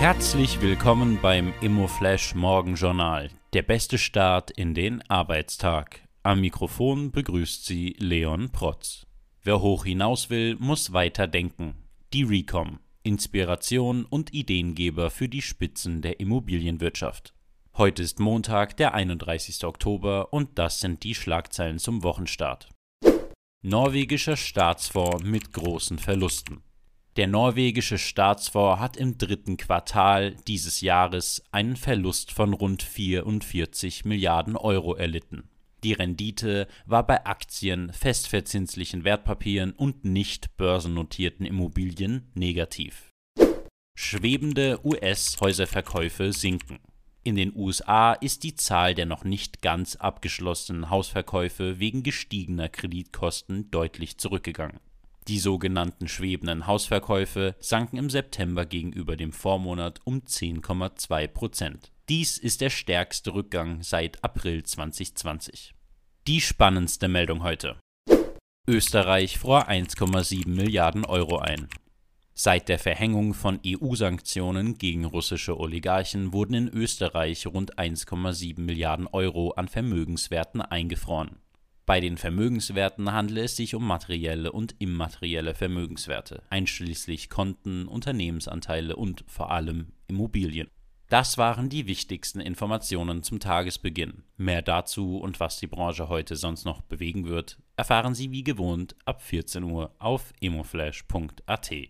Herzlich willkommen beim Immoflash Morgenjournal, der beste Start in den Arbeitstag. Am Mikrofon begrüßt Sie Leon Protz. Wer hoch hinaus will, muss weiter denken. Die Recom, Inspiration und Ideengeber für die Spitzen der Immobilienwirtschaft. Heute ist Montag, der 31. Oktober und das sind die Schlagzeilen zum Wochenstart. Norwegischer Staatsfonds mit großen Verlusten. Der norwegische Staatsfonds hat im dritten Quartal dieses Jahres einen Verlust von rund 44 Milliarden Euro erlitten. Die Rendite war bei Aktien, festverzinslichen Wertpapieren und nicht börsennotierten Immobilien negativ. Schwebende US-Häuserverkäufe sinken. In den USA ist die Zahl der noch nicht ganz abgeschlossenen Hausverkäufe wegen gestiegener Kreditkosten deutlich zurückgegangen. Die sogenannten schwebenden Hausverkäufe sanken im September gegenüber dem Vormonat um 10,2 Prozent. Dies ist der stärkste Rückgang seit April 2020. Die spannendste Meldung heute. Österreich fror 1,7 Milliarden Euro ein. Seit der Verhängung von EU-Sanktionen gegen russische Oligarchen wurden in Österreich rund 1,7 Milliarden Euro an Vermögenswerten eingefroren. Bei den Vermögenswerten handele es sich um materielle und immaterielle Vermögenswerte, einschließlich Konten, Unternehmensanteile und vor allem Immobilien. Das waren die wichtigsten Informationen zum Tagesbeginn. Mehr dazu und was die Branche heute sonst noch bewegen wird, erfahren Sie wie gewohnt ab 14 Uhr auf emoflash.at.